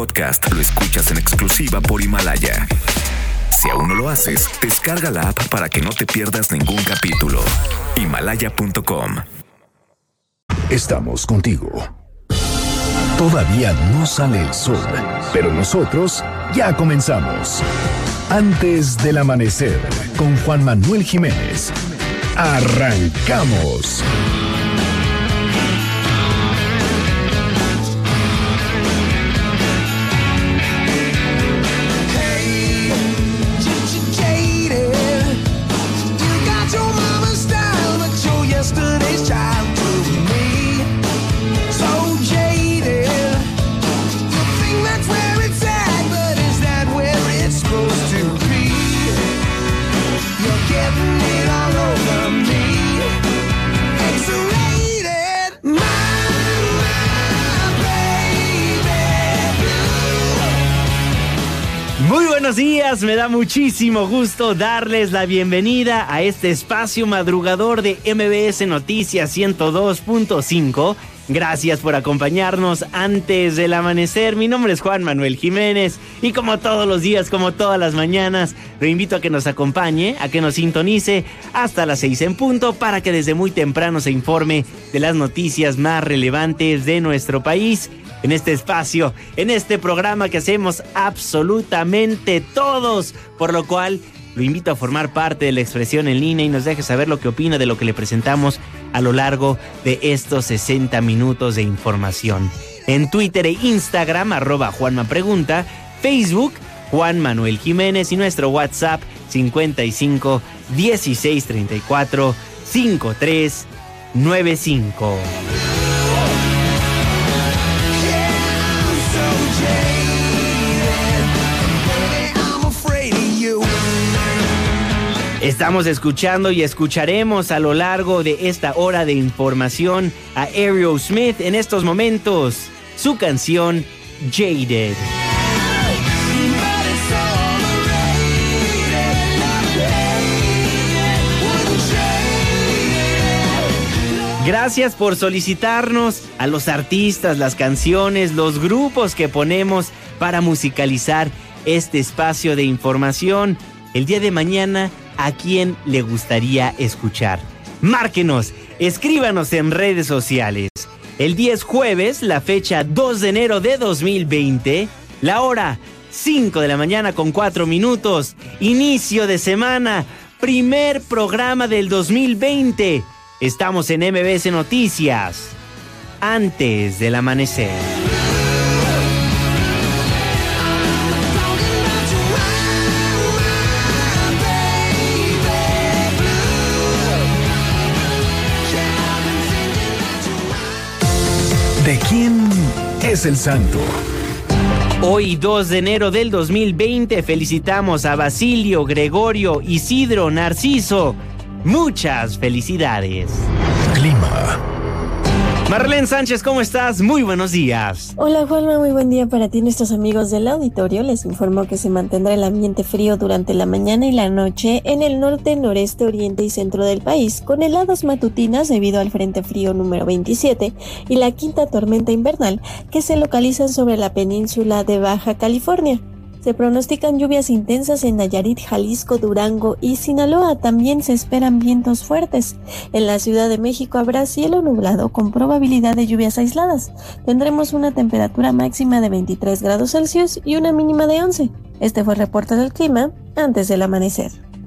podcast lo escuchas en exclusiva por Himalaya. Si aún no lo haces, descarga la app para que no te pierdas ningún capítulo. Himalaya.com. Estamos contigo. Todavía no sale el sol, pero nosotros ya comenzamos. Antes del amanecer, con Juan Manuel Jiménez. Arrancamos. Buenos días, me da muchísimo gusto darles la bienvenida a este espacio madrugador de MBS Noticias 102.5. Gracias por acompañarnos antes del amanecer. Mi nombre es Juan Manuel Jiménez y como todos los días, como todas las mañanas, lo invito a que nos acompañe, a que nos sintonice hasta las seis en punto para que desde muy temprano se informe de las noticias más relevantes de nuestro país en este espacio, en este programa que hacemos absolutamente todos, por lo cual lo invito a formar parte de la expresión en línea y nos deje saber lo que opina de lo que le presentamos a lo largo de estos 60 minutos de información. En Twitter e Instagram, arroba Juanma Pregunta, Facebook, Juan Manuel Jiménez y nuestro WhatsApp 55 16 34 53 95. Estamos escuchando y escucharemos a lo largo de esta hora de información a Ariel Smith en estos momentos, su canción Jaded. Gracias por solicitarnos a los artistas, las canciones, los grupos que ponemos para musicalizar este espacio de información. El día de mañana a quién le gustaría escuchar. Márquenos, escríbanos en redes sociales. El 10 jueves, la fecha 2 de enero de 2020, la hora 5 de la mañana con 4 minutos, inicio de semana, primer programa del 2020. Estamos en MBS Noticias, antes del amanecer. ¿De quién es el santo? Hoy 2 de enero del 2020 felicitamos a Basilio, Gregorio, Isidro, Narciso. Muchas felicidades. Clima. Marlene Sánchez, ¿cómo estás? Muy buenos días. Hola Juanma, muy buen día para ti nuestros amigos del auditorio. Les informo que se mantendrá el ambiente frío durante la mañana y la noche en el norte, noreste, oriente y centro del país, con heladas matutinas debido al Frente Frío número 27 y la quinta tormenta invernal que se localizan sobre la península de Baja California. Se pronostican lluvias intensas en Nayarit, Jalisco, Durango y Sinaloa. También se esperan vientos fuertes. En la Ciudad de México habrá cielo nublado con probabilidad de lluvias aisladas. Tendremos una temperatura máxima de 23 grados Celsius y una mínima de 11. Este fue el reporte del clima antes del amanecer.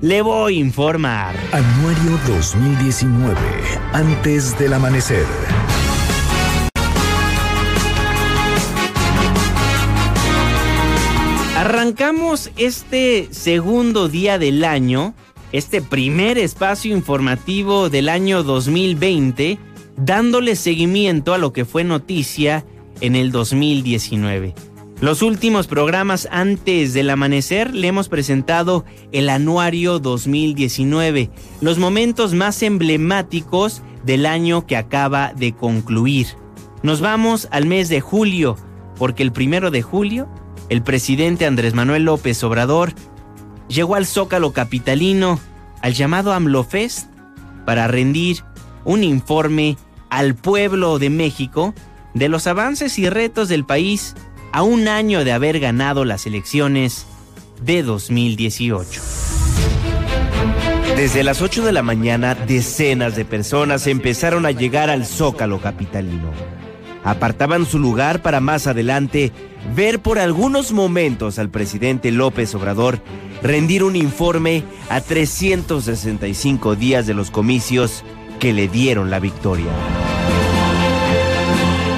le voy a informar. Anuario 2019, antes del amanecer. Arrancamos este segundo día del año, este primer espacio informativo del año 2020, dándole seguimiento a lo que fue noticia en el 2019. Los últimos programas antes del amanecer le hemos presentado el anuario 2019, los momentos más emblemáticos del año que acaba de concluir. Nos vamos al mes de julio, porque el primero de julio, el presidente Andrés Manuel López Obrador llegó al Zócalo Capitalino, al llamado AMLOFest, para rendir un informe al pueblo de México de los avances y retos del país a un año de haber ganado las elecciones de 2018. Desde las 8 de la mañana, decenas de personas empezaron a llegar al Zócalo Capitalino. Apartaban su lugar para más adelante ver por algunos momentos al presidente López Obrador rendir un informe a 365 días de los comicios que le dieron la victoria.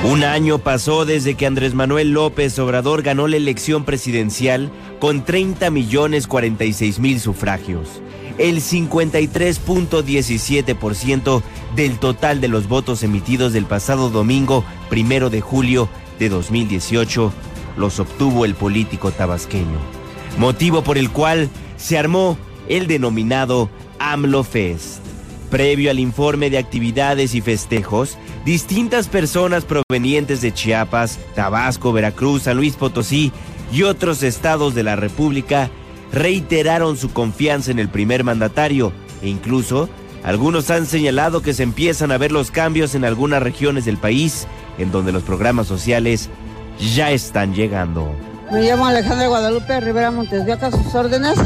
Un año pasó desde que Andrés Manuel López Obrador ganó la elección presidencial con 30 millones 46 mil sufragios, el 53.17% del total de los votos emitidos del pasado domingo primero de julio de 2018 los obtuvo el político tabasqueño, motivo por el cual se armó el denominado AMLO Fest. Previo al informe de actividades y festejos, distintas personas provenientes de Chiapas, Tabasco, Veracruz, San Luis Potosí y otros estados de la República reiteraron su confianza en el primer mandatario e incluso algunos han señalado que se empiezan a ver los cambios en algunas regiones del país en donde los programas sociales ya están llegando. Me llamo Alejandra Guadalupe Rivera Montes a sus órdenes.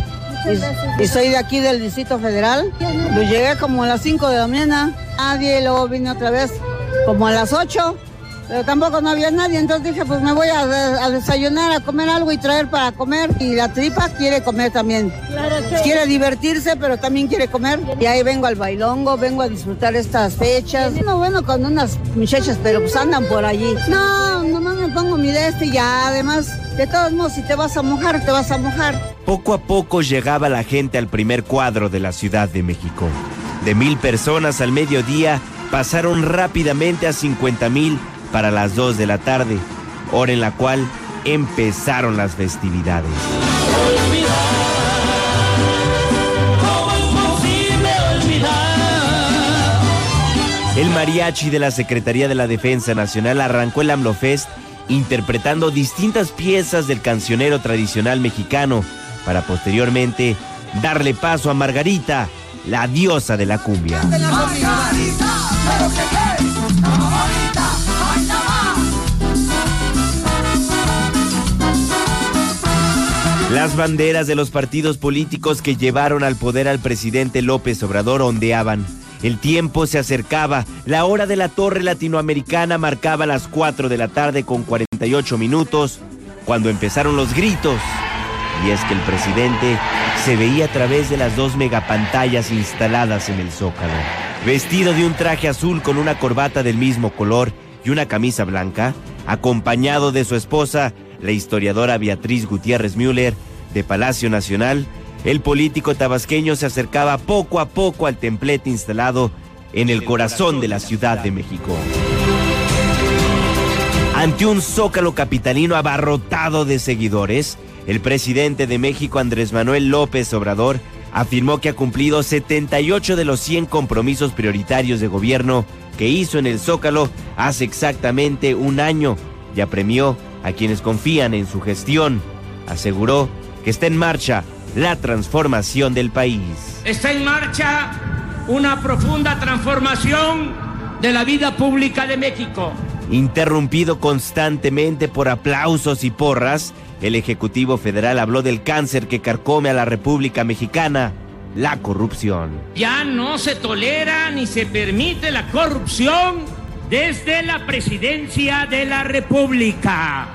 Y, soy de aquí del Distrito Federal. Yo llegué como a las 5 de la mañana. Nadie, luego vine otra vez como a las 8 pero tampoco no había nadie, entonces dije, pues me voy a, desayunar, a comer algo y traer para comer. Y la tripa quiere comer también. Quiere divertirse, pero también quiere comer. Y ahí vengo al bailongo, vengo a disfrutar estas fechas. No, bueno, con unas muchachas, pero pues andan por allí. No, nomás me pongo mi de este y ya, además, de todos modos, si te vas a mojar, te vas a mojar. Poco a poco llegaba la gente al primer cuadro de la Ciudad de México. De mil personas al mediodía, pasaron rápidamente a 50 mil para las 2 de la tarde, hora en la cual empezaron las festividades. El mariachi de la Secretaría de la Defensa Nacional arrancó el AMLOFest interpretando distintas piezas del cancionero tradicional mexicano para posteriormente darle paso a Margarita, la diosa de la cumbia. Las banderas de los partidos políticos que llevaron al poder al presidente López Obrador ondeaban. El tiempo se acercaba, la hora de la torre latinoamericana marcaba las 4 de la tarde con 48 minutos, cuando empezaron los gritos. Y es que el presidente se veía a través de las dos megapantallas instaladas en el zócalo. Vestido de un traje azul con una corbata del mismo color y una camisa blanca, acompañado de su esposa, la historiadora Beatriz Gutiérrez Müller, de Palacio Nacional, el político tabasqueño se acercaba poco a poco al templete instalado en el corazón de la Ciudad de México. Ante un zócalo capitalino abarrotado de seguidores, el presidente de México, Andrés Manuel López Obrador, afirmó que ha cumplido 78 de los 100 compromisos prioritarios de gobierno que hizo en el Zócalo hace exactamente un año y apremió a quienes confían en su gestión. Aseguró que está en marcha la transformación del país. Está en marcha una profunda transformación de la vida pública de México. Interrumpido constantemente por aplausos y porras, el Ejecutivo Federal habló del cáncer que carcome a la República Mexicana, la corrupción. Ya no se tolera ni se permite la corrupción desde la presidencia de la República.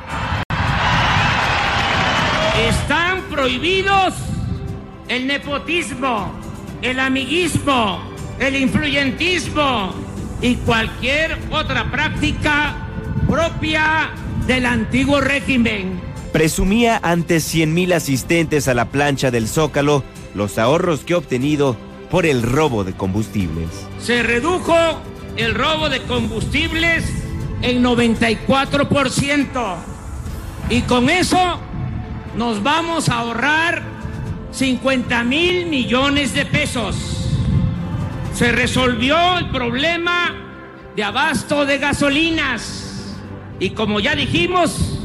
Están prohibidos el nepotismo, el amiguismo, el influyentismo y cualquier otra práctica propia del antiguo régimen. Presumía ante 100.000 asistentes a la plancha del Zócalo los ahorros que ha obtenido por el robo de combustibles. Se redujo el robo de combustibles en 94%. Y con eso nos vamos a ahorrar 50 mil millones de pesos. Se resolvió el problema de abasto de gasolinas. Y como ya dijimos,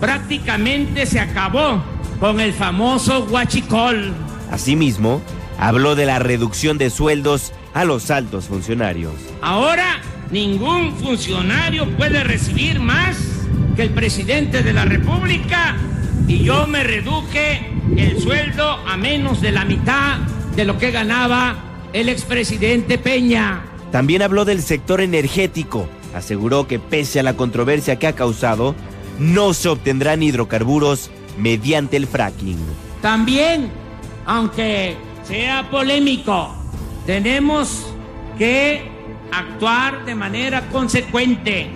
prácticamente se acabó con el famoso huachicol. Asimismo, habló de la reducción de sueldos a los altos funcionarios. Ahora ningún funcionario puede recibir más que el presidente de la República y yo me reduje el sueldo a menos de la mitad de lo que ganaba el expresidente Peña. También habló del sector energético. Aseguró que pese a la controversia que ha causado, no se obtendrán hidrocarburos mediante el fracking. También, aunque sea polémico, tenemos que actuar de manera consecuente.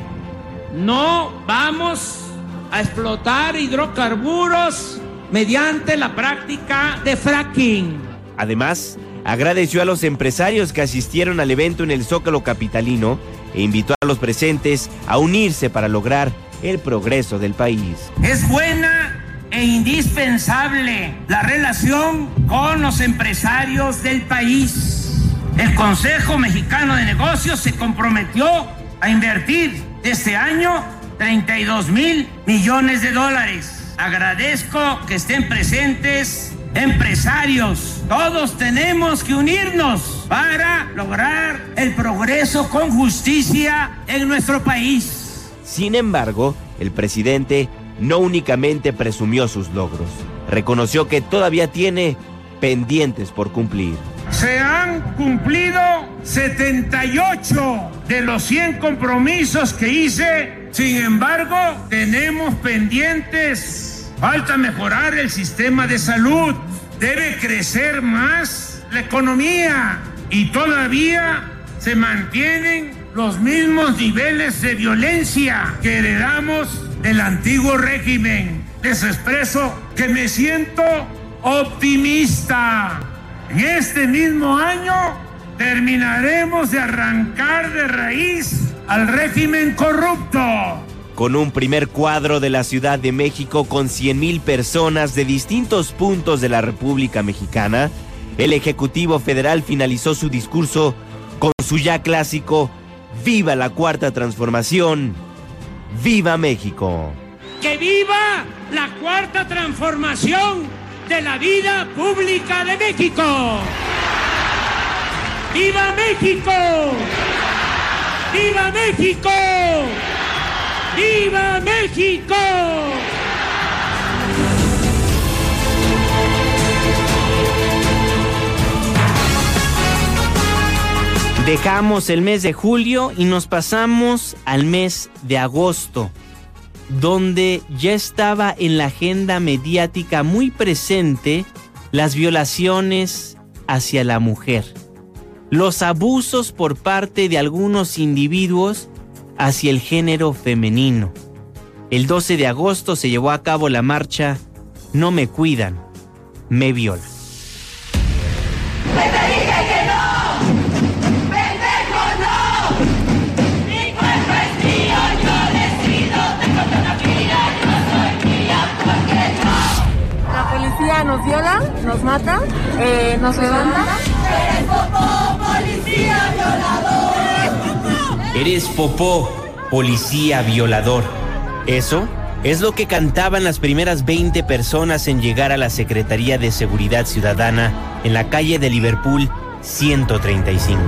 No vamos a explotar hidrocarburos mediante la práctica de fracking. Además, agradeció a los empresarios que asistieron al evento en el Zócalo Capitalino e invitó a los presentes a unirse para lograr el progreso del país. Es buena e indispensable la relación con los empresarios del país. El Consejo Mexicano de Negocios se comprometió a invertir este año 32 mil millones de dólares. Agradezco que estén presentes empresarios. Todos tenemos que unirnos para lograr el progreso con justicia en nuestro país. Sin embargo, el presidente no únicamente presumió sus logros, reconoció que todavía tiene pendientes por cumplir. Se han cumplido 78 de los 100 compromisos que hice. Sin embargo, tenemos pendientes. Falta mejorar el sistema de salud. Debe crecer más la economía. Y todavía se mantienen los mismos niveles de violencia que heredamos del antiguo régimen. Les expreso que me siento optimista. En este mismo año terminaremos de arrancar de raíz al régimen corrupto. Con un primer cuadro de la Ciudad de México con 100.000 personas de distintos puntos de la República Mexicana, el Ejecutivo Federal finalizó su discurso con su ya clásico Viva la Cuarta Transformación, Viva México. ¡Que viva la Cuarta Transformación! de la vida pública de México. ¡Viva México! ¡Viva México! ¡Viva México! Dejamos el mes de julio y nos pasamos al mes de agosto donde ya estaba en la agenda mediática muy presente las violaciones hacia la mujer, los abusos por parte de algunos individuos hacia el género femenino. El 12 de agosto se llevó a cabo la marcha No me cuidan, me violan. nos viola, nos mata, eh, nos levanta. Eres popó, policía violador. Eres popó, policía violador. Eso es lo que cantaban las primeras 20 personas en llegar a la Secretaría de Seguridad Ciudadana en la calle de Liverpool 135.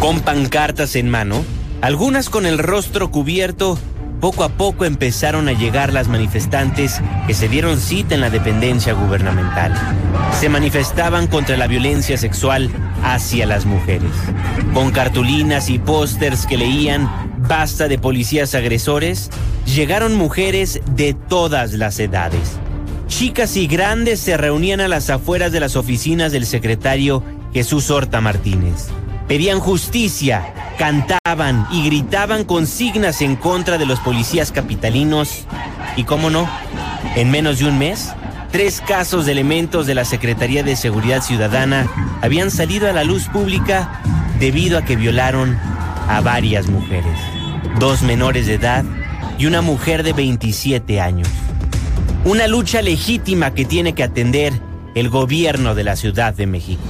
Con pancartas en mano, algunas con el rostro cubierto poco a poco empezaron a llegar las manifestantes que se dieron cita en la dependencia gubernamental. Se manifestaban contra la violencia sexual hacia las mujeres, con cartulinas y pósters que leían Basta de policías agresores, llegaron mujeres de todas las edades. Chicas y grandes se reunían a las afueras de las oficinas del secretario Jesús Horta Martínez. Pedían justicia, cantaban y gritaban consignas en contra de los policías capitalinos. Y cómo no, en menos de un mes, tres casos de elementos de la Secretaría de Seguridad Ciudadana habían salido a la luz pública debido a que violaron a varias mujeres, dos menores de edad y una mujer de 27 años. Una lucha legítima que tiene que atender el gobierno de la Ciudad de México.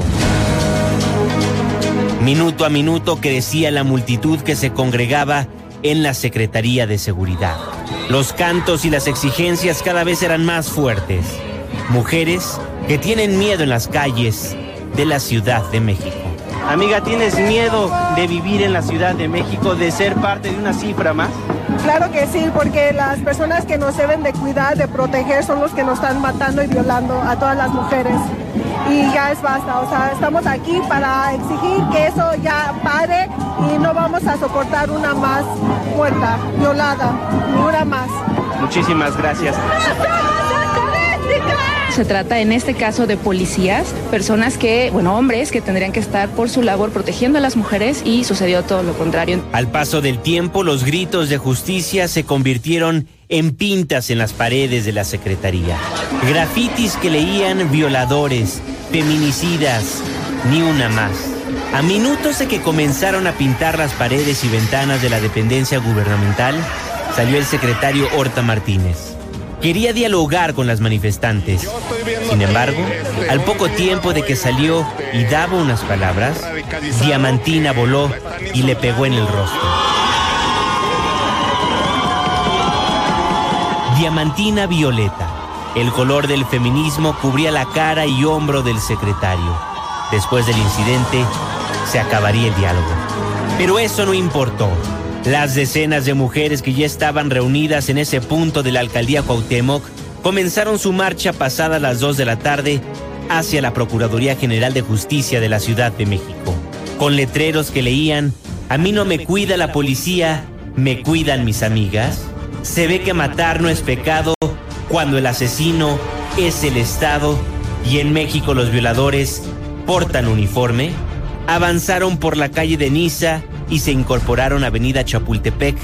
Minuto a minuto crecía la multitud que se congregaba en la Secretaría de Seguridad. Los cantos y las exigencias cada vez eran más fuertes. Mujeres que tienen miedo en las calles de la Ciudad de México. Amiga, ¿tienes miedo de vivir en la Ciudad de México, de ser parte de una cifra más? Claro que sí, porque las personas que nos deben de cuidar, de proteger, son los que nos están matando y violando a todas las mujeres. Y ya es basta, o sea, estamos aquí para exigir que eso ya pare y no vamos a soportar una más muerta, violada, ni una más. Muchísimas gracias. Se trata en este caso de policías, personas que, bueno, hombres que tendrían que estar por su labor protegiendo a las mujeres y sucedió todo lo contrario. Al paso del tiempo, los gritos de justicia se convirtieron en pintas en las paredes de la Secretaría. Grafitis que leían violadores, feminicidas, ni una más. A minutos de que comenzaron a pintar las paredes y ventanas de la dependencia gubernamental, salió el secretario Horta Martínez quería dialogar con las manifestantes. Sin embargo, al poco tiempo de que salió y daba unas palabras, Diamantina voló y le pegó en el rostro. Diamantina violeta. El color del feminismo cubría la cara y hombro del secretario. Después del incidente, se acabaría el diálogo. Pero eso no importó. Las decenas de mujeres que ya estaban reunidas en ese punto de la alcaldía Cuauhtémoc comenzaron su marcha pasada las 2 de la tarde hacia la Procuraduría General de Justicia de la Ciudad de México, con letreros que leían, a mí no me cuida la policía, me cuidan mis amigas. Se ve que matar no es pecado cuando el asesino es el Estado y en México los violadores portan uniforme. Avanzaron por la calle de Niza y se incorporaron a Avenida Chapultepec,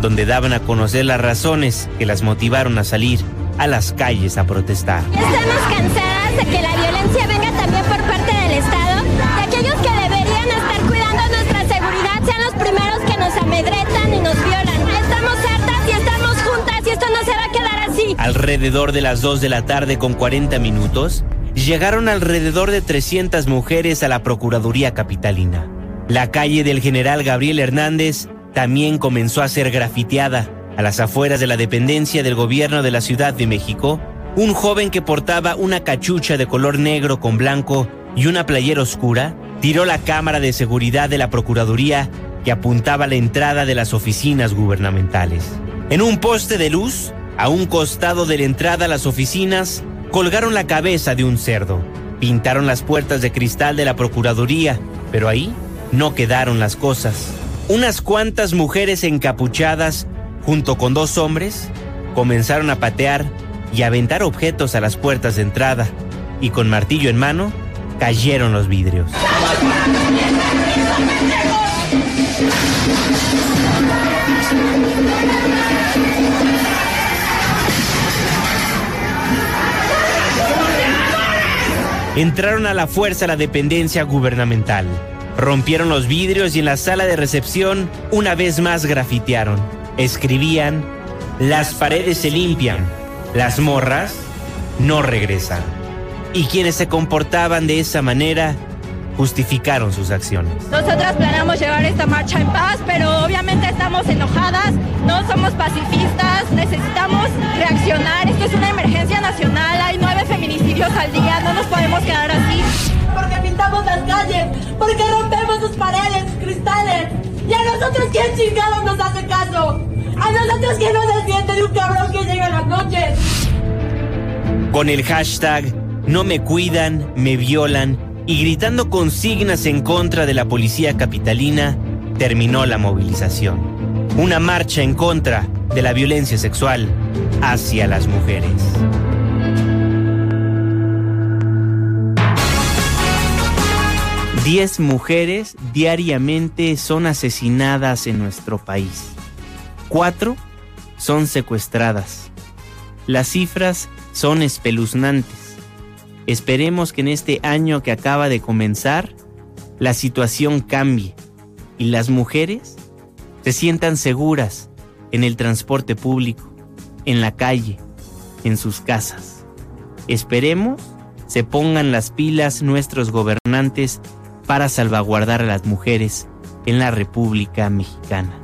donde daban a conocer las razones que las motivaron a salir a las calles a protestar. Estamos cansadas de que la violencia venga también por parte del Estado, de aquellos que deberían estar cuidando nuestra seguridad sean los primeros que nos amedretan y nos violan. Estamos hartas y estamos juntas y esto no se va a quedar así. Alrededor de las 2 de la tarde con 40 minutos, llegaron alrededor de 300 mujeres a la Procuraduría Capitalina. La calle del general Gabriel Hernández también comenzó a ser grafiteada. A las afueras de la dependencia del gobierno de la Ciudad de México, un joven que portaba una cachucha de color negro con blanco y una playera oscura tiró la cámara de seguridad de la Procuraduría que apuntaba la entrada de las oficinas gubernamentales. En un poste de luz, a un costado de la entrada a las oficinas, colgaron la cabeza de un cerdo. Pintaron las puertas de cristal de la Procuraduría, pero ahí no quedaron las cosas. Unas cuantas mujeres encapuchadas, junto con dos hombres, comenzaron a patear y aventar objetos a las puertas de entrada, y con martillo en mano, cayeron los vidrios. Entraron a la fuerza a la dependencia gubernamental. Rompieron los vidrios y en la sala de recepción una vez más grafitearon. Escribían, las paredes se limpian, las morras no regresan. Y quienes se comportaban de esa manera justificaron sus acciones. Nosotras planeamos llevar esta marcha en paz, pero obviamente estamos enojadas, no somos pacifistas, necesitamos reaccionar. Esto es una emergencia nacional, hay nueve feminicidios al día, no nos podemos quedar así pintamos las calles, porque rompemos sus paredes, cristales. ¿Y a nosotros quién chingados nos hace caso? ¿A nosotros quién nos desmiente de un cabrón que llega en las noches? Con el hashtag No me cuidan, me violan y gritando consignas en contra de la policía capitalina, terminó la movilización. Una marcha en contra de la violencia sexual hacia las mujeres. 10 mujeres diariamente son asesinadas en nuestro país. Cuatro son secuestradas. Las cifras son espeluznantes. Esperemos que en este año que acaba de comenzar la situación cambie y las mujeres se sientan seguras en el transporte público, en la calle, en sus casas. Esperemos se pongan las pilas nuestros gobernantes para salvaguardar a las mujeres en la República Mexicana.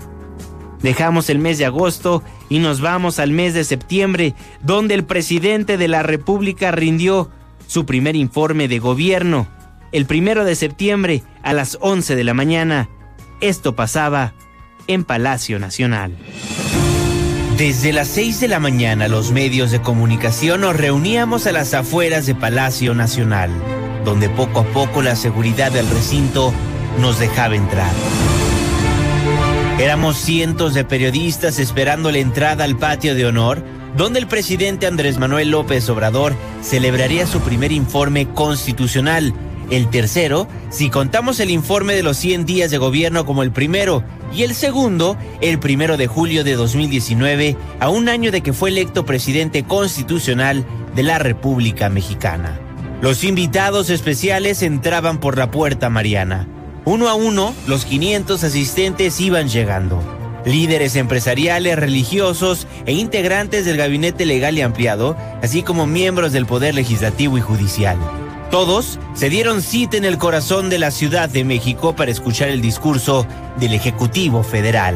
Dejamos el mes de agosto y nos vamos al mes de septiembre, donde el presidente de la República rindió su primer informe de gobierno. El primero de septiembre a las 11 de la mañana. Esto pasaba en Palacio Nacional. Desde las 6 de la mañana los medios de comunicación nos reuníamos a las afueras de Palacio Nacional, donde poco a poco la seguridad del recinto nos dejaba entrar. Éramos cientos de periodistas esperando la entrada al patio de honor, donde el presidente Andrés Manuel López Obrador celebraría su primer informe constitucional, el tercero, si contamos el informe de los 100 días de gobierno como el primero, y el segundo, el primero de julio de 2019, a un año de que fue electo presidente constitucional de la República Mexicana. Los invitados especiales entraban por la puerta mariana. Uno a uno, los 500 asistentes iban llegando. Líderes empresariales, religiosos e integrantes del gabinete legal y ampliado, así como miembros del Poder Legislativo y Judicial. Todos se dieron cita en el corazón de la Ciudad de México para escuchar el discurso del Ejecutivo Federal.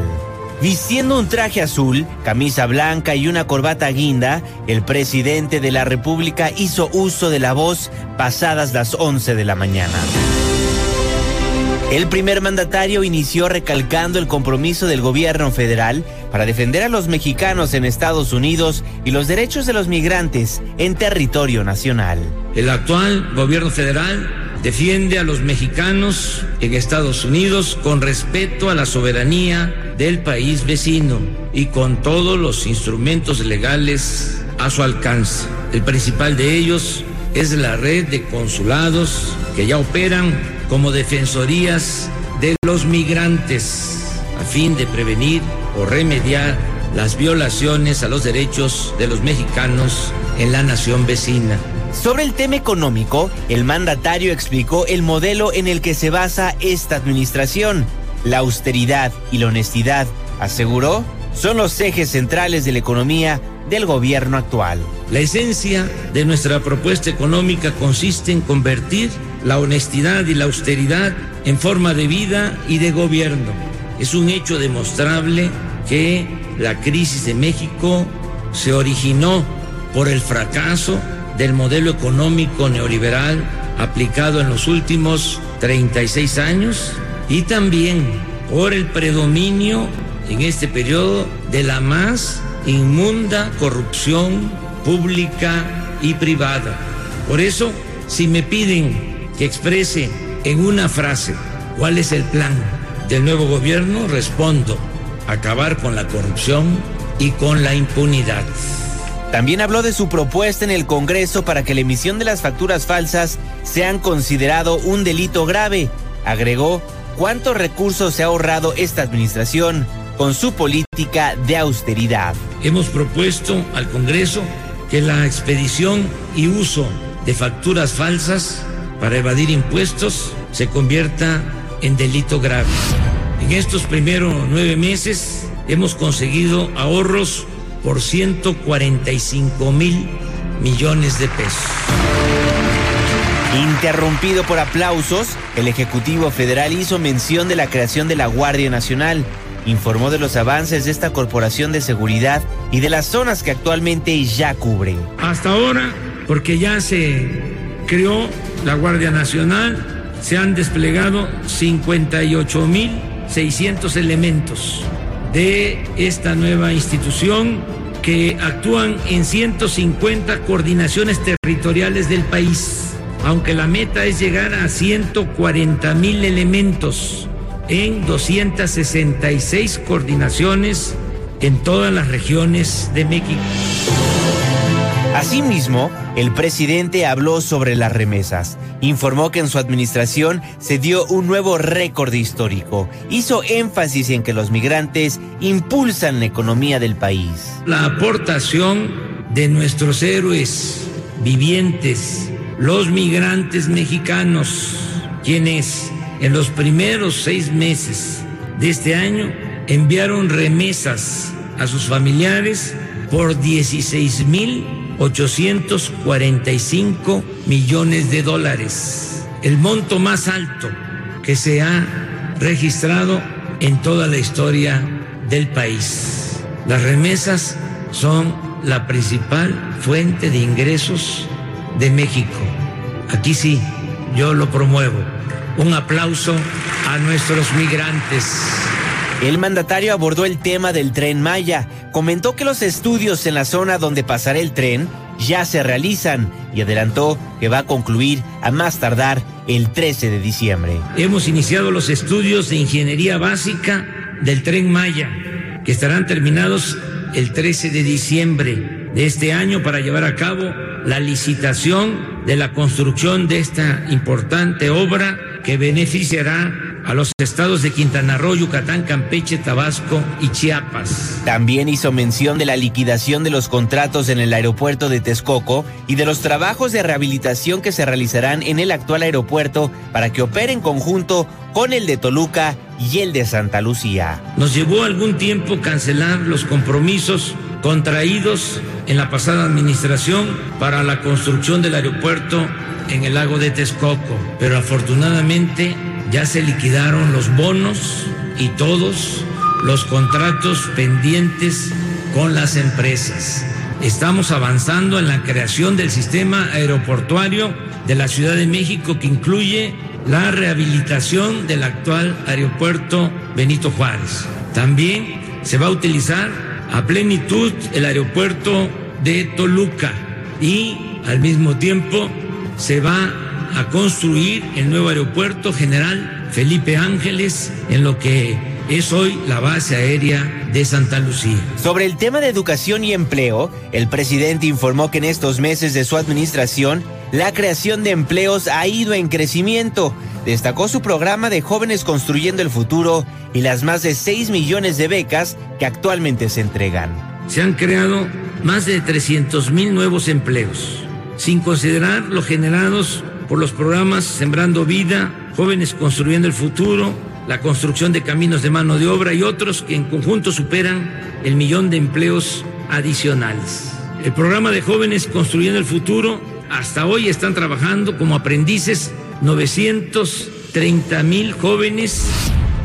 Vistiendo un traje azul, camisa blanca y una corbata guinda, el presidente de la República hizo uso de la voz pasadas las 11 de la mañana. El primer mandatario inició recalcando el compromiso del gobierno federal para defender a los mexicanos en Estados Unidos y los derechos de los migrantes en territorio nacional. El actual gobierno federal defiende a los mexicanos en Estados Unidos con respeto a la soberanía del país vecino y con todos los instrumentos legales a su alcance. El principal de ellos es la red de consulados que ya operan como defensorías de los migrantes a fin de prevenir o remediar las violaciones a los derechos de los mexicanos en la nación vecina. Sobre el tema económico, el mandatario explicó el modelo en el que se basa esta administración. La austeridad y la honestidad, aseguró, son los ejes centrales de la economía del gobierno actual. La esencia de nuestra propuesta económica consiste en convertir la honestidad y la austeridad en forma de vida y de gobierno. Es un hecho demostrable que la crisis de México se originó por el fracaso del modelo económico neoliberal aplicado en los últimos 36 años y también por el predominio en este periodo de la más inmunda corrupción pública y privada. Por eso, si me piden que exprese en una frase cuál es el plan del nuevo gobierno, respondo, acabar con la corrupción y con la impunidad. También habló de su propuesta en el Congreso para que la emisión de las facturas falsas sean considerado un delito grave. Agregó cuántos recursos se ha ahorrado esta administración con su política de austeridad. Hemos propuesto al Congreso que la expedición y uso de facturas falsas para evadir impuestos se convierta en delito grave. En estos primeros nueve meses hemos conseguido ahorros por 145 mil millones de pesos. Interrumpido por aplausos, el Ejecutivo Federal hizo mención de la creación de la Guardia Nacional informó de los avances de esta corporación de seguridad y de las zonas que actualmente ya cubren. Hasta ahora, porque ya se creó la Guardia Nacional, se han desplegado 58.600 elementos de esta nueva institución que actúan en 150 coordinaciones territoriales del país, aunque la meta es llegar a 140 mil elementos en 266 coordinaciones en todas las regiones de México. Asimismo, el presidente habló sobre las remesas. Informó que en su administración se dio un nuevo récord histórico. Hizo énfasis en que los migrantes impulsan la economía del país. La aportación de nuestros héroes vivientes, los migrantes mexicanos, quienes en los primeros seis meses de este año enviaron remesas a sus familiares por 16.845 millones de dólares, el monto más alto que se ha registrado en toda la historia del país. Las remesas son la principal fuente de ingresos de México. Aquí sí, yo lo promuevo. Un aplauso a nuestros migrantes. El mandatario abordó el tema del tren Maya. Comentó que los estudios en la zona donde pasará el tren ya se realizan y adelantó que va a concluir a más tardar el 13 de diciembre. Hemos iniciado los estudios de ingeniería básica del tren Maya, que estarán terminados el 13 de diciembre de este año para llevar a cabo la licitación de la construcción de esta importante obra que beneficiará a los estados de Quintana Roo, Yucatán, Campeche, Tabasco y Chiapas. También hizo mención de la liquidación de los contratos en el aeropuerto de Texcoco y de los trabajos de rehabilitación que se realizarán en el actual aeropuerto para que opere en conjunto con el de Toluca y el de Santa Lucía. Nos llevó algún tiempo cancelar los compromisos contraídos en la pasada administración para la construcción del aeropuerto en el lago de Texcoco, pero afortunadamente ya se liquidaron los bonos y todos los contratos pendientes con las empresas. Estamos avanzando en la creación del sistema aeroportuario de la Ciudad de México que incluye la rehabilitación del actual aeropuerto Benito Juárez. También se va a utilizar a plenitud el aeropuerto de Toluca y al mismo tiempo se va a construir el nuevo aeropuerto general Felipe Ángeles en lo que es hoy la base aérea de Santa Lucía. Sobre el tema de educación y empleo, el presidente informó que en estos meses de su administración, la creación de empleos ha ido en crecimiento. Destacó su programa de Jóvenes Construyendo el Futuro y las más de 6 millones de becas que actualmente se entregan. Se han creado más de 300 mil nuevos empleos, sin considerar los generados por los programas Sembrando Vida, Jóvenes Construyendo el Futuro, la construcción de caminos de mano de obra y otros que en conjunto superan el millón de empleos adicionales. El programa de Jóvenes Construyendo el Futuro, hasta hoy están trabajando como aprendices 930 mil jóvenes,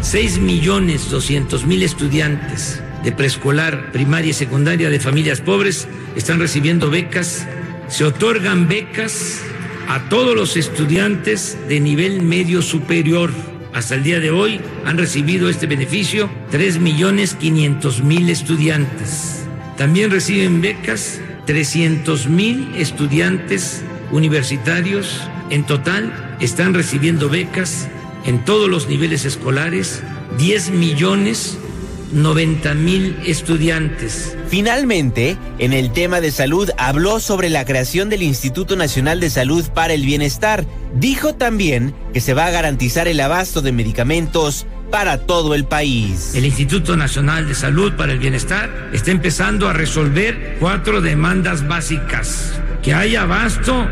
6 millones 200 mil estudiantes de preescolar, primaria y secundaria de familias pobres están recibiendo becas. Se otorgan becas a todos los estudiantes de nivel medio superior. Hasta el día de hoy han recibido este beneficio 3.500.000 estudiantes. También reciben becas 300.000 estudiantes universitarios. En total están recibiendo becas en todos los niveles escolares 10 millones 90 mil estudiantes. Finalmente, en el tema de salud habló sobre la creación del Instituto Nacional de Salud para el Bienestar. Dijo también que se va a garantizar el abasto de medicamentos para todo el país. El Instituto Nacional de Salud para el Bienestar está empezando a resolver cuatro demandas básicas. Que haya abasto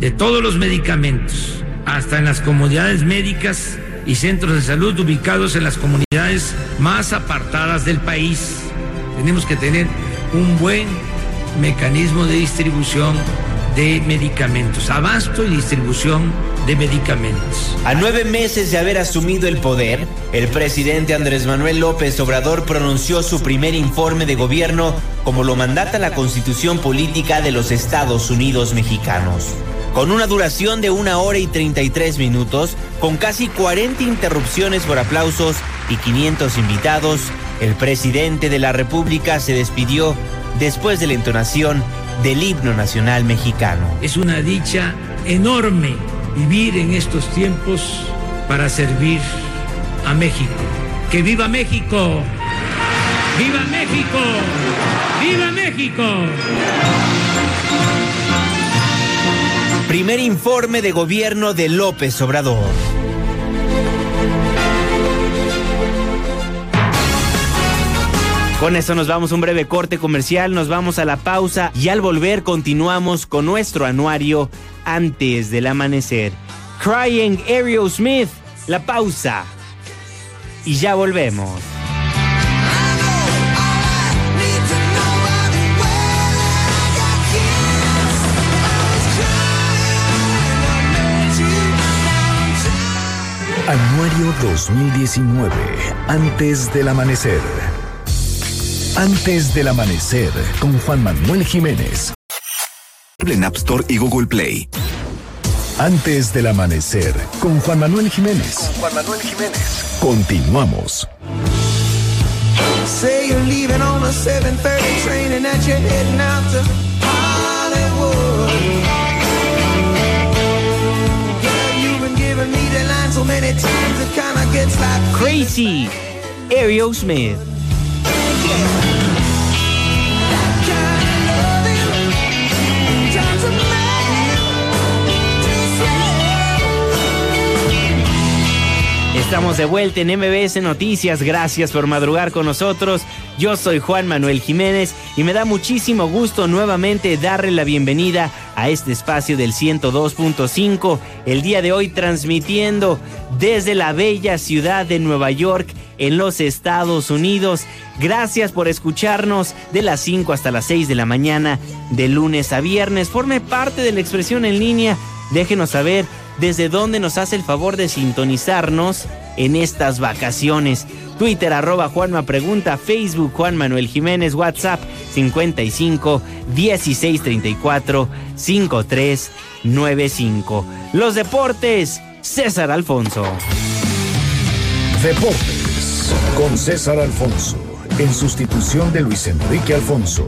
de todos los medicamentos, hasta en las comunidades médicas y centros de salud ubicados en las comunidades más apartadas del país. Tenemos que tener un buen mecanismo de distribución de medicamentos, abasto y distribución de medicamentos. A nueve meses de haber asumido el poder, el presidente Andrés Manuel López Obrador pronunció su primer informe de gobierno como lo mandata la Constitución Política de los Estados Unidos Mexicanos. Con una duración de una hora y 33 minutos, con casi 40 interrupciones por aplausos y 500 invitados, el presidente de la República se despidió después de la entonación del himno nacional mexicano. Es una dicha enorme vivir en estos tiempos para servir a México. ¡Que viva México! ¡Viva México! ¡Viva México! Primer informe de gobierno de López Obrador. Con eso nos vamos a un breve corte comercial, nos vamos a la pausa y al volver continuamos con nuestro anuario antes del amanecer. Crying Ariel Smith, la pausa. Y ya volvemos. 2019, antes del amanecer. Antes del amanecer, con Juan Manuel Jiménez. En App Store y Google Play. Antes del amanecer, con Juan Manuel Jiménez. Con Juan Manuel Jiménez. Continuamos. Say you're leaving on a 7:30 train and that you're heading out to Crazy, Ariel Estamos de vuelta en MBS Noticias. Gracias por madrugar con nosotros. Yo soy Juan Manuel Jiménez y me da muchísimo gusto nuevamente darle la bienvenida a este espacio del 102.5. El día de hoy transmitiendo desde la bella ciudad de Nueva York en los Estados Unidos. Gracias por escucharnos de las 5 hasta las 6 de la mañana de lunes a viernes. Forme parte de la expresión en línea. Déjenos saber desde dónde nos hace el favor de sintonizarnos en estas vacaciones. Twitter arroba Juanma Pregunta, Facebook Juan Manuel Jiménez, WhatsApp 55 16 34 53 95. Los deportes, César Alfonso. Deportes con César Alfonso, en sustitución de Luis Enrique Alfonso.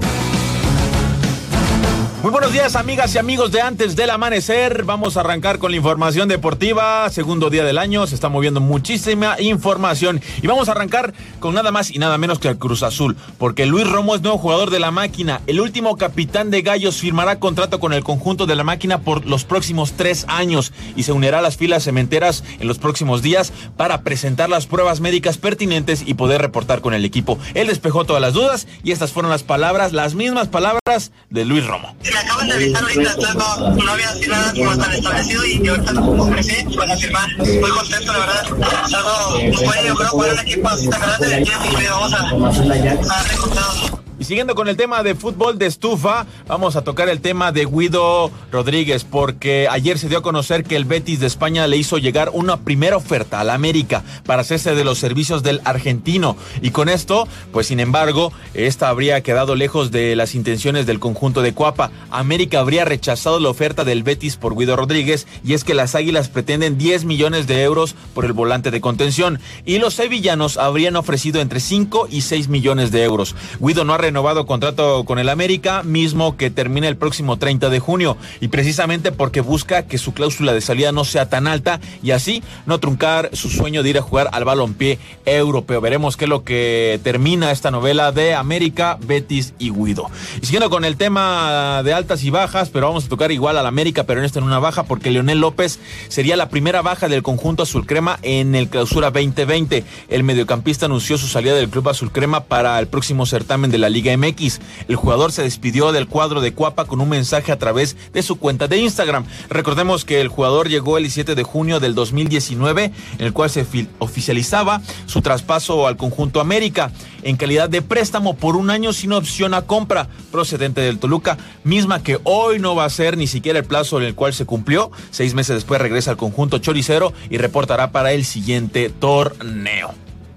Buenos días, amigas y amigos de Antes del Amanecer. Vamos a arrancar con la información deportiva. Segundo día del año, se está moviendo muchísima información. Y vamos a arrancar con nada más y nada menos que el Cruz Azul, porque Luis Romo es nuevo jugador de la máquina. El último capitán de Gallos firmará contrato con el conjunto de la máquina por los próximos tres años y se unirá a las filas cementeras en los próximos días para presentar las pruebas médicas pertinentes y poder reportar con el equipo. Él despejó todas las dudas y estas fueron las palabras, las mismas palabras de Luis Romo acaban de avisar ahorita, no, no había así nada como tan establecido y ahorita ofrecí pues a firmar. Muy contento, la verdad. Es algo, nos puede, yo creo, jugar un equipo así tan grande y vamos a, a. Y siguiendo con el tema de fútbol de estufa, vamos a tocar el tema de Guido Rodríguez, porque ayer se dio a conocer que el Betis de España le hizo llegar una primera oferta a la América para hacerse de los servicios del argentino. Y con esto, pues sin embargo, esta habría quedado lejos de las intenciones del conjunto de Cuapa. América habría rechazado la oferta del Betis por Guido Rodríguez, y es que las Águilas pretenden 10 millones de euros por el volante de contención, y los sevillanos habrían ofrecido entre 5 y 6 millones de euros. Guido no ha renovado contrato con el América, mismo que termina el próximo 30 de junio, y precisamente porque busca que su cláusula de salida no sea tan alta y así no truncar su sueño de ir a jugar al balompié europeo. Veremos qué es lo que termina esta novela de América, Betis y Guido. Y siguiendo con el tema de altas y bajas, pero vamos a tocar igual al América, pero en esta en una baja, porque Leonel López sería la primera baja del conjunto azul crema en el clausura 2020. El mediocampista anunció su salida del club azul crema para el próximo certamen de la Liga MX. El jugador se despidió del cuadro de Cuapa con un mensaje a través de su cuenta de Instagram. Recordemos que el jugador llegó el 17 de junio del 2019, en el cual se oficializaba su traspaso al conjunto América en calidad de préstamo por un año sin opción a compra procedente del Toluca, misma que hoy no va a ser ni siquiera el plazo en el cual se cumplió. Seis meses después regresa al conjunto choricero y reportará para el siguiente torneo.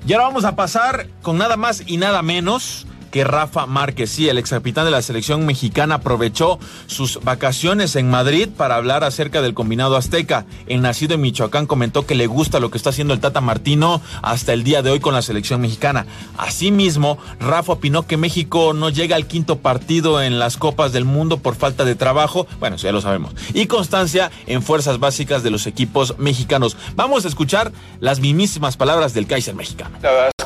Y ahora vamos a pasar con nada más y nada menos que Rafa Márquez. Sí, el ex capitán de la selección mexicana aprovechó sus vacaciones en Madrid para hablar acerca del combinado azteca. El nacido en Michoacán comentó que le gusta lo que está haciendo el Tata Martino hasta el día de hoy con la selección mexicana. Asimismo, Rafa opinó que México no llega al quinto partido en las Copas del Mundo por falta de trabajo. Bueno, ya lo sabemos. Y constancia en fuerzas básicas de los equipos mexicanos. Vamos a escuchar las mismísimas palabras del Kaiser mexicano.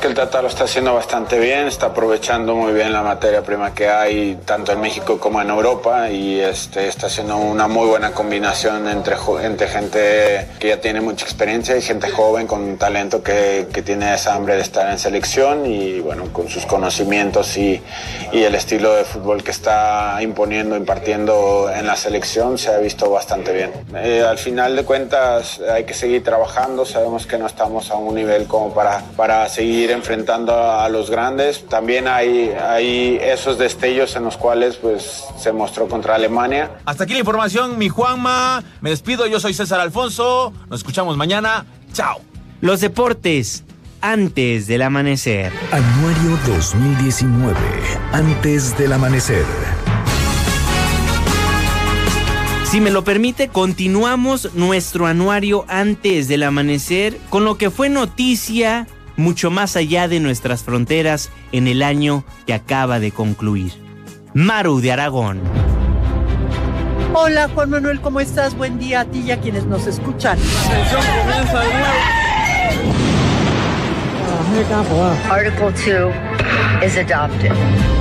Que el Tata lo está haciendo bastante bien, está aprovechando muy bien la materia prima que hay tanto en México como en Europa y este, está haciendo una muy buena combinación entre, entre gente que ya tiene mucha experiencia y gente joven con talento que, que tiene esa hambre de estar en selección y bueno, con sus conocimientos y, y el estilo de fútbol que está imponiendo, impartiendo en la selección se ha visto bastante bien. Eh, al final de cuentas hay que seguir trabajando, sabemos que no estamos a un nivel como para, para seguir enfrentando a los grandes. También hay hay esos destellos en los cuales pues se mostró contra Alemania. Hasta aquí la información, mi Juanma. Me despido, yo soy César Alfonso. Nos escuchamos mañana. Chao. Los deportes antes del amanecer. Anuario 2019, antes del amanecer. Si me lo permite, continuamos nuestro anuario antes del amanecer con lo que fue noticia mucho más allá de nuestras fronteras en el año que acaba de concluir. Maru de Aragón. Hola Juan Manuel, ¿cómo estás? Buen día a ti y a quienes nos escuchan. Article 2 is adopted.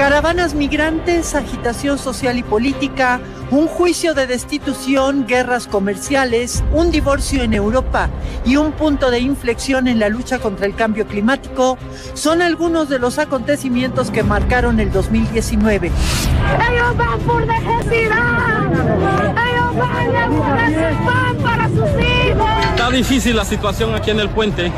Caravanas migrantes, agitación social y política, un juicio de destitución, guerras comerciales, un divorcio en Europa y un punto de inflexión en la lucha contra el cambio climático son algunos de los acontecimientos que marcaron el 2019. Ellos van por necesidad. Ellos van, van para sus hijos. Difícil la situación aquí en el puente,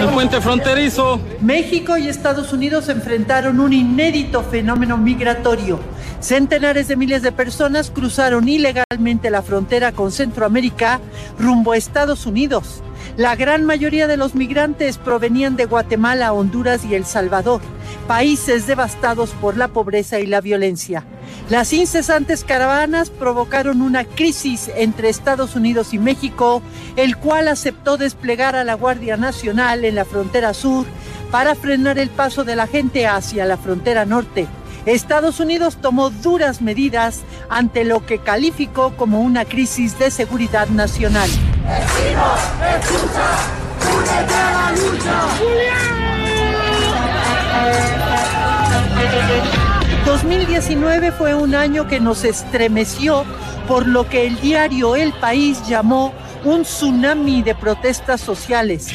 el puente fronterizo. México y Estados Unidos enfrentaron un inédito fenómeno migratorio. Centenares de miles de personas cruzaron ilegalmente la frontera con Centroamérica rumbo a Estados Unidos. La gran mayoría de los migrantes provenían de Guatemala, Honduras y El Salvador, países devastados por la pobreza y la violencia. Las incesantes caravanas provocaron una crisis entre Estados Unidos y México, el cual aceptó desplegar a la Guardia Nacional en la frontera sur para frenar el paso de la gente hacia la frontera norte. Estados Unidos tomó duras medidas ante lo que calificó como una crisis de seguridad nacional. 2019 fue un año que nos estremeció por lo que el diario El País llamó un tsunami de protestas sociales.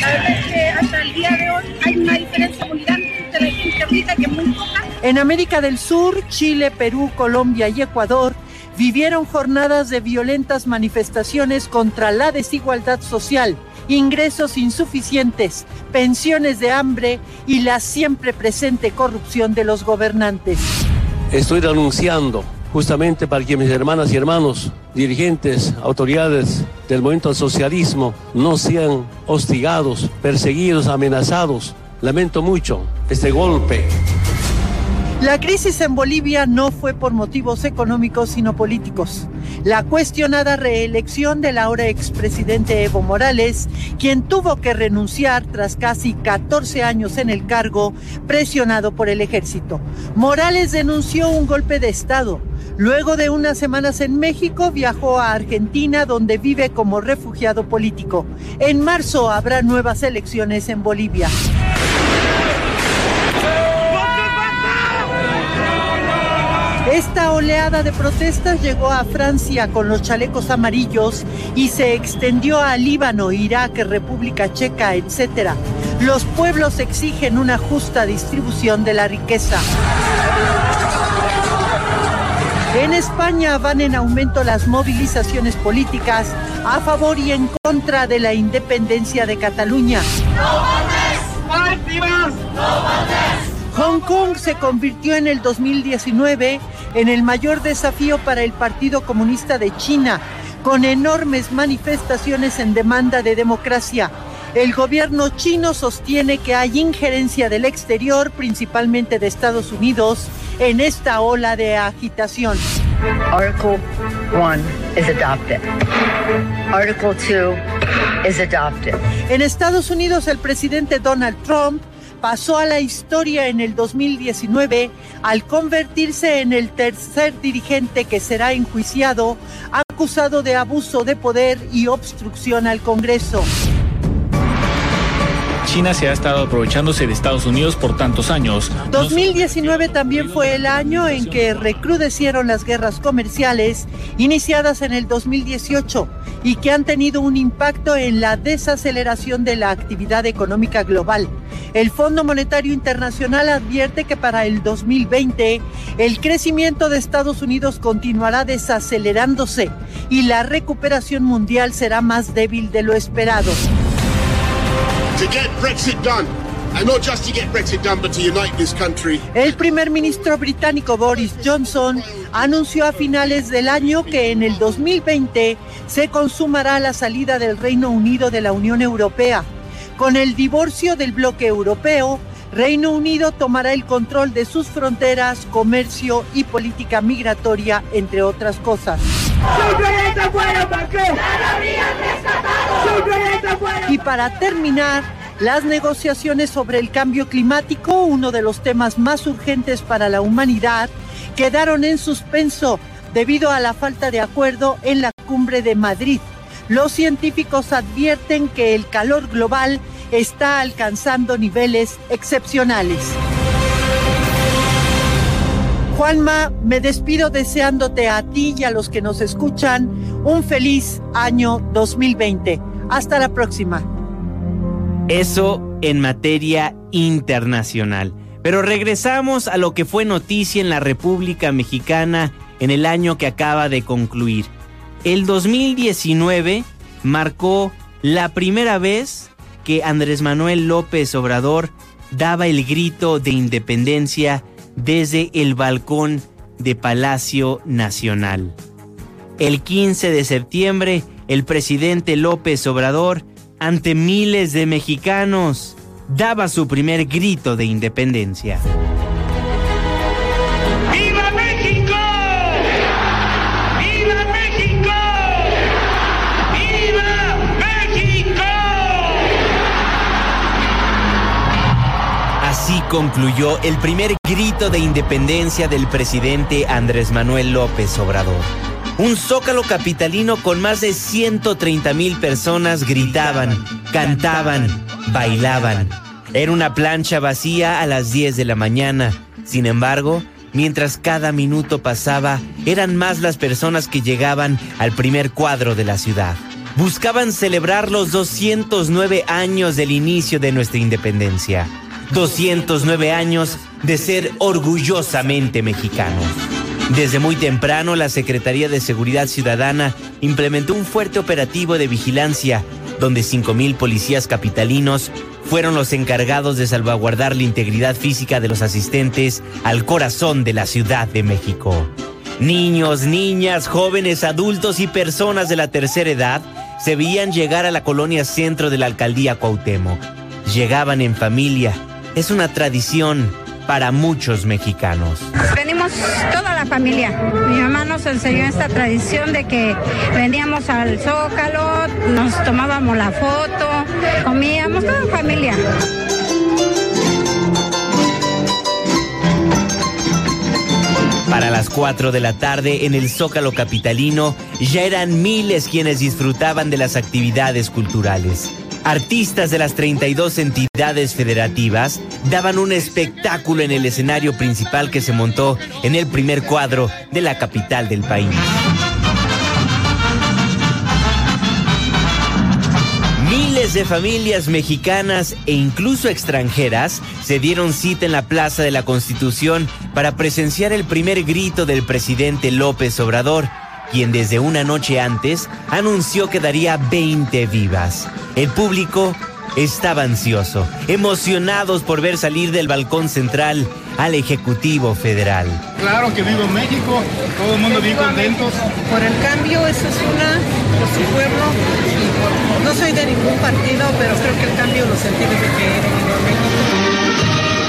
La verdad es que hasta el día de hoy hay una diferencia muy grande entre la gente rica que es muy poca. En América del Sur, Chile, Perú, Colombia y Ecuador vivieron jornadas de violentas manifestaciones contra la desigualdad social, ingresos insuficientes, pensiones de hambre y la siempre presente corrupción de los gobernantes. Estoy renunciando justamente para que mis hermanas y hermanos, dirigentes, autoridades del movimiento al socialismo no sean hostigados, perseguidos, amenazados. Lamento mucho este golpe. La crisis en Bolivia no fue por motivos económicos, sino políticos. La cuestionada reelección del ahora expresidente Evo Morales, quien tuvo que renunciar tras casi 14 años en el cargo, presionado por el ejército. Morales denunció un golpe de Estado. Luego de unas semanas en México, viajó a Argentina, donde vive como refugiado político. En marzo habrá nuevas elecciones en Bolivia. Esta oleada de protestas llegó a Francia con los chalecos amarillos y se extendió a Líbano, Irak, República Checa, etc. Los pueblos exigen una justa distribución de la riqueza. En España van en aumento las movilizaciones políticas a favor y en contra de la independencia de Cataluña. Hong Kong se convirtió en el 2019 en el mayor desafío para el Partido Comunista de China, con enormes manifestaciones en demanda de democracia. El gobierno chino sostiene que hay injerencia del exterior, principalmente de Estados Unidos, en esta ola de agitación. Article 1 is adopted. Article 2 is adopted. En Estados Unidos, el presidente Donald Trump pasó a la historia en el 2019 al convertirse en el tercer dirigente que será enjuiciado acusado de abuso de poder y obstrucción al Congreso. China se ha estado aprovechándose de Estados Unidos por tantos años. 2019 también fue el año en que recrudecieron las guerras comerciales iniciadas en el 2018 y que han tenido un impacto en la desaceleración de la actividad económica global. El Fondo Monetario Internacional advierte que para el 2020 el crecimiento de Estados Unidos continuará desacelerándose y la recuperación mundial será más débil de lo esperado. El primer ministro británico Boris Johnson anunció a finales del año que en el 2020 se consumará la salida del Reino Unido de la Unión Europea. Con el divorcio del bloque europeo, Reino Unido tomará el control de sus fronteras, comercio y política migratoria, entre otras cosas. Y para terminar, las negociaciones sobre el cambio climático, uno de los temas más urgentes para la humanidad, quedaron en suspenso debido a la falta de acuerdo en la cumbre de Madrid. Los científicos advierten que el calor global está alcanzando niveles excepcionales. Juanma, me despido deseándote a ti y a los que nos escuchan un feliz año 2020. Hasta la próxima. Eso en materia internacional. Pero regresamos a lo que fue noticia en la República Mexicana en el año que acaba de concluir. El 2019 marcó la primera vez que Andrés Manuel López Obrador daba el grito de independencia desde el balcón de Palacio Nacional. El 15 de septiembre, el presidente López Obrador, ante miles de mexicanos, daba su primer grito de independencia. Concluyó el primer grito de independencia del presidente Andrés Manuel López Obrador. Un zócalo capitalino con más de 130 mil personas gritaban, cantaban, bailaban. Era una plancha vacía a las 10 de la mañana. Sin embargo, mientras cada minuto pasaba, eran más las personas que llegaban al primer cuadro de la ciudad. Buscaban celebrar los 209 años del inicio de nuestra independencia. 209 años de ser orgullosamente mexicanos. Desde muy temprano, la Secretaría de Seguridad Ciudadana implementó un fuerte operativo de vigilancia, donde 5.000 policías capitalinos fueron los encargados de salvaguardar la integridad física de los asistentes al corazón de la Ciudad de México. Niños, niñas, jóvenes, adultos y personas de la tercera edad se veían llegar a la colonia centro de la alcaldía Cuauhtémoc. Llegaban en familia. Es una tradición para muchos mexicanos. Venimos toda la familia. Mi mamá nos enseñó esta tradición de que veníamos al Zócalo, nos tomábamos la foto, comíamos toda la familia. Para las 4 de la tarde en el Zócalo Capitalino ya eran miles quienes disfrutaban de las actividades culturales. Artistas de las 32 entidades federativas daban un espectáculo en el escenario principal que se montó en el primer cuadro de la capital del país. Miles de familias mexicanas e incluso extranjeras se dieron cita en la Plaza de la Constitución para presenciar el primer grito del presidente López Obrador, quien desde una noche antes anunció que daría 20 vivas. El público estaba ansioso, emocionados por ver salir del balcón central al Ejecutivo Federal. Claro que vivo en México, todo el mundo bien contentos. Por el cambio, eso es una, por su pueblo. y por- no soy de ningún partido, pero creo que el cambio lo sentí desde que he venido a México.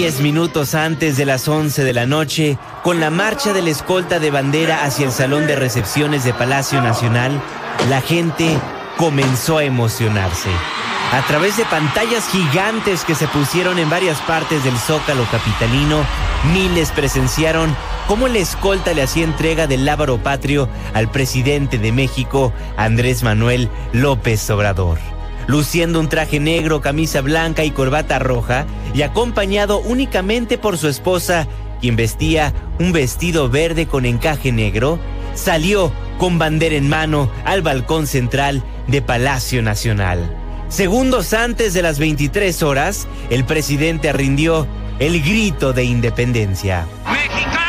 Diez minutos antes de las 11 de la noche, con la marcha de la escolta de bandera hacia el salón de recepciones de Palacio Nacional, la gente comenzó a emocionarse. A través de pantallas gigantes que se pusieron en varias partes del zócalo capitalino, miles presenciaron cómo la escolta le hacía entrega del lábaro patrio al presidente de México, Andrés Manuel López Obrador luciendo un traje negro, camisa blanca y corbata roja, y acompañado únicamente por su esposa, quien vestía un vestido verde con encaje negro, salió con bandera en mano al balcón central de Palacio Nacional. Segundos antes de las 23 horas, el presidente rindió el grito de independencia. ¡Mexicanas!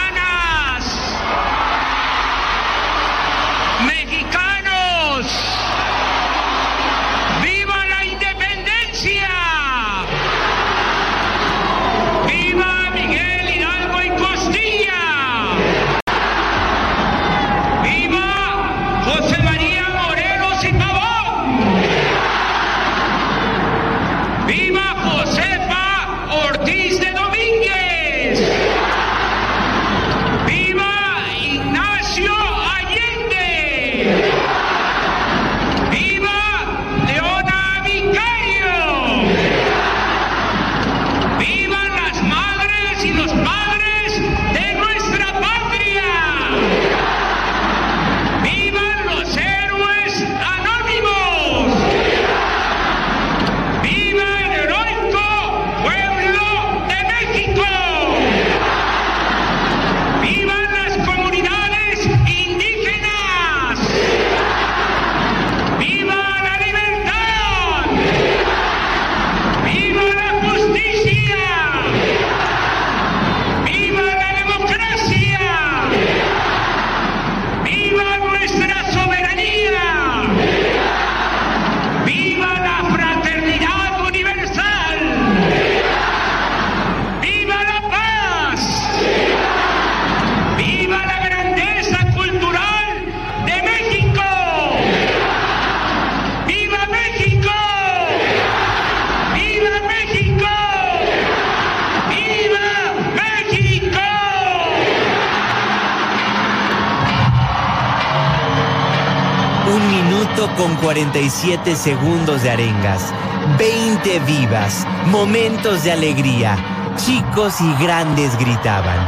47 segundos de arengas. 20 vivas. Momentos de alegría. Chicos y grandes gritaban.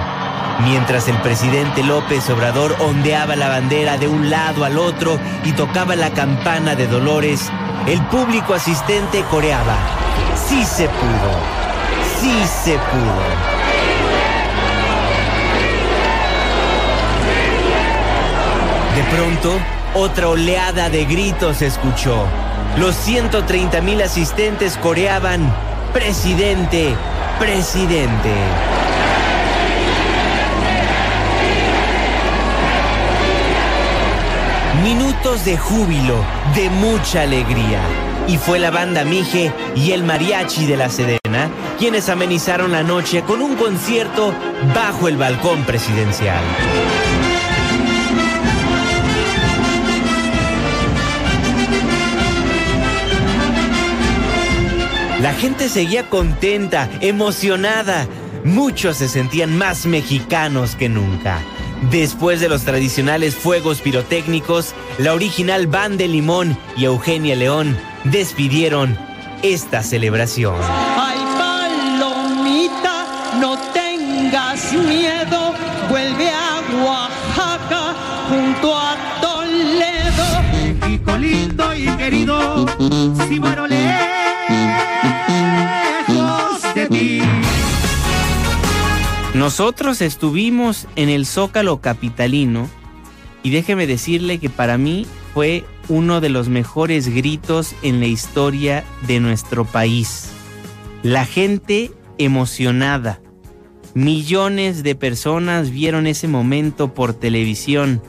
Mientras el presidente López Obrador ondeaba la bandera de un lado al otro y tocaba la campana de Dolores, el público asistente coreaba. Sí se pudo. Sí se pudo. De pronto, otra oleada de gritos se escuchó. Los 130 mil asistentes coreaban, presidente, presidente. Minutos de júbilo, de mucha alegría. Y fue la banda Mije y el mariachi de la Sedena quienes amenizaron la noche con un concierto bajo el balcón presidencial. La gente seguía contenta, emocionada. Muchos se sentían más mexicanos que nunca. Después de los tradicionales fuegos pirotécnicos, la original Band de Limón y Eugenia León despidieron esta celebración. Ay, palomita, no tengas miedo, vuelve a Oaxaca junto a Toledo. México lindo y querido, si Nosotros estuvimos en el Zócalo Capitalino y déjeme decirle que para mí fue uno de los mejores gritos en la historia de nuestro país. La gente emocionada. Millones de personas vieron ese momento por televisión.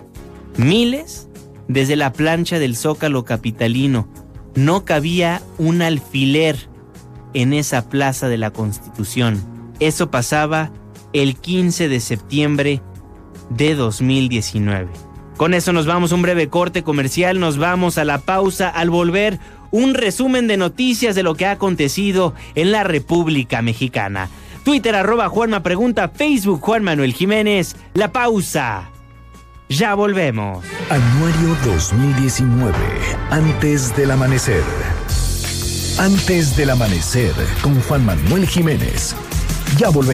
Miles desde la plancha del Zócalo Capitalino. No cabía un alfiler en esa plaza de la Constitución. Eso pasaba el 15 de septiembre de 2019. Con eso nos vamos a un breve corte comercial, nos vamos a la pausa al volver un resumen de noticias de lo que ha acontecido en la República Mexicana. Twitter arroba Juanma Pregunta, Facebook Juan Manuel Jiménez, la pausa. Ya volvemos. Anuario 2019, antes del amanecer. Antes del amanecer, con Juan Manuel Jiménez. Ya volvemos.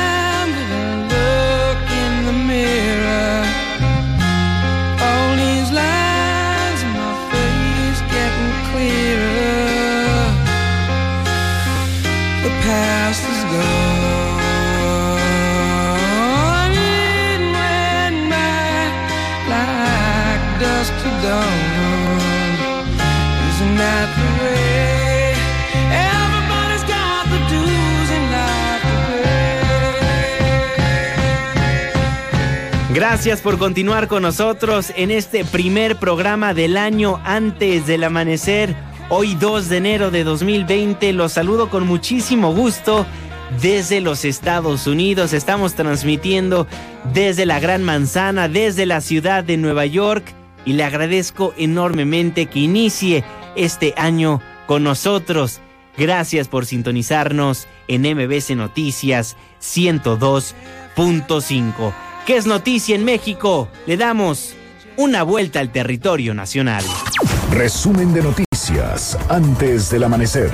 Gracias por continuar con nosotros en este primer programa del año antes del amanecer. Hoy 2 de enero de 2020 los saludo con muchísimo gusto desde los Estados Unidos. Estamos transmitiendo desde la Gran Manzana, desde la ciudad de Nueva York y le agradezco enormemente que inicie este año con nosotros. Gracias por sintonizarnos en MBC Noticias 102.5. ¿Qué es noticia en México? Le damos una vuelta al territorio nacional. Resumen de noticias antes del amanecer.